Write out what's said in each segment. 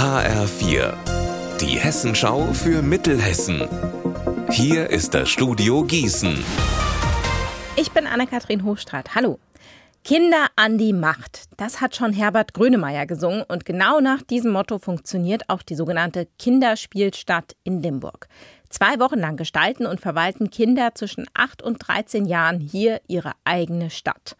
HR4, die Hessenschau für Mittelhessen. Hier ist das Studio Gießen. Ich bin Anne-Kathrin Hochstrat. Hallo. Kinder an die Macht. Das hat schon Herbert Grönemeyer gesungen und genau nach diesem Motto funktioniert auch die sogenannte Kinderspielstadt in Limburg. Zwei Wochen lang gestalten und verwalten Kinder zwischen 8 und 13 Jahren hier ihre eigene Stadt.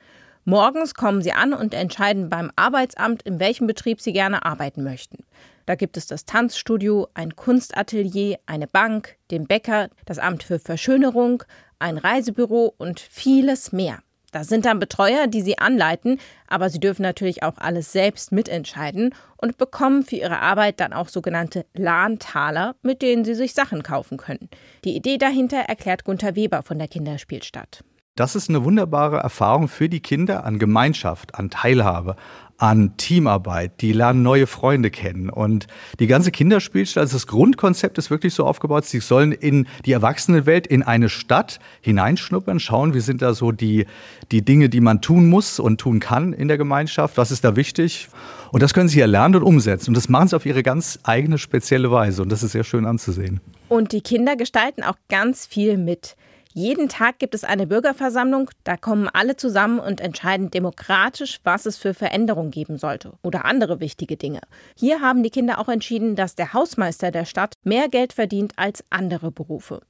Morgens kommen sie an und entscheiden beim Arbeitsamt, in welchem Betrieb sie gerne arbeiten möchten. Da gibt es das Tanzstudio, ein Kunstatelier, eine Bank, den Bäcker, das Amt für Verschönerung, ein Reisebüro und vieles mehr. Das sind dann Betreuer, die sie anleiten, aber sie dürfen natürlich auch alles selbst mitentscheiden und bekommen für ihre Arbeit dann auch sogenannte Lahntaler, mit denen sie sich Sachen kaufen können. Die Idee dahinter erklärt Gunther Weber von der Kinderspielstadt. Das ist eine wunderbare Erfahrung für die Kinder an Gemeinschaft, an Teilhabe, an Teamarbeit. Die lernen neue Freunde kennen. Und die ganze Kinderspielstadt, also das Grundkonzept ist wirklich so aufgebaut, sie sollen in die Erwachsenenwelt, in eine Stadt hineinschnuppern, schauen, wie sind da so die, die Dinge, die man tun muss und tun kann in der Gemeinschaft, was ist da wichtig. Und das können sie ja lernen und umsetzen. Und das machen sie auf ihre ganz eigene spezielle Weise. Und das ist sehr schön anzusehen. Und die Kinder gestalten auch ganz viel mit. Jeden Tag gibt es eine Bürgerversammlung, da kommen alle zusammen und entscheiden demokratisch, was es für Veränderungen geben sollte oder andere wichtige Dinge. Hier haben die Kinder auch entschieden, dass der Hausmeister der Stadt mehr Geld verdient als andere Berufe.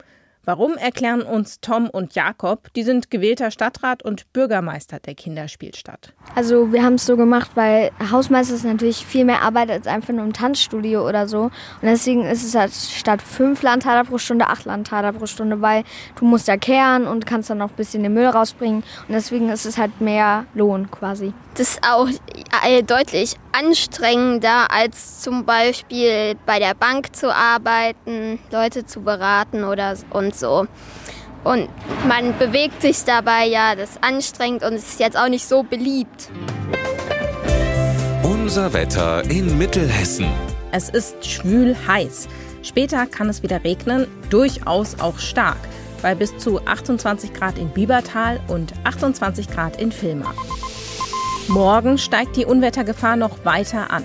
Warum erklären uns Tom und Jakob? Die sind gewählter Stadtrat und Bürgermeister der Kinderspielstadt. Also wir haben es so gemacht, weil Hausmeister ist natürlich viel mehr Arbeit als einfach nur ein Tanzstudio oder so. Und deswegen ist es halt statt fünf Landtaler pro Stunde acht Landtaler pro Stunde, weil du musst ja kehren und kannst dann noch ein bisschen den Müll rausbringen. Und deswegen ist es halt mehr Lohn quasi. Das ist auch äh, deutlich anstrengender als zum Beispiel bei der Bank zu arbeiten, Leute zu beraten oder und so. Und man bewegt sich dabei, ja, das ist anstrengend und es ist jetzt auch nicht so beliebt. Unser Wetter in Mittelhessen. Es ist schwül heiß. Später kann es wieder regnen, durchaus auch stark, bei bis zu 28 Grad in Biebertal und 28 Grad in Villmar. Morgen steigt die Unwettergefahr noch weiter an.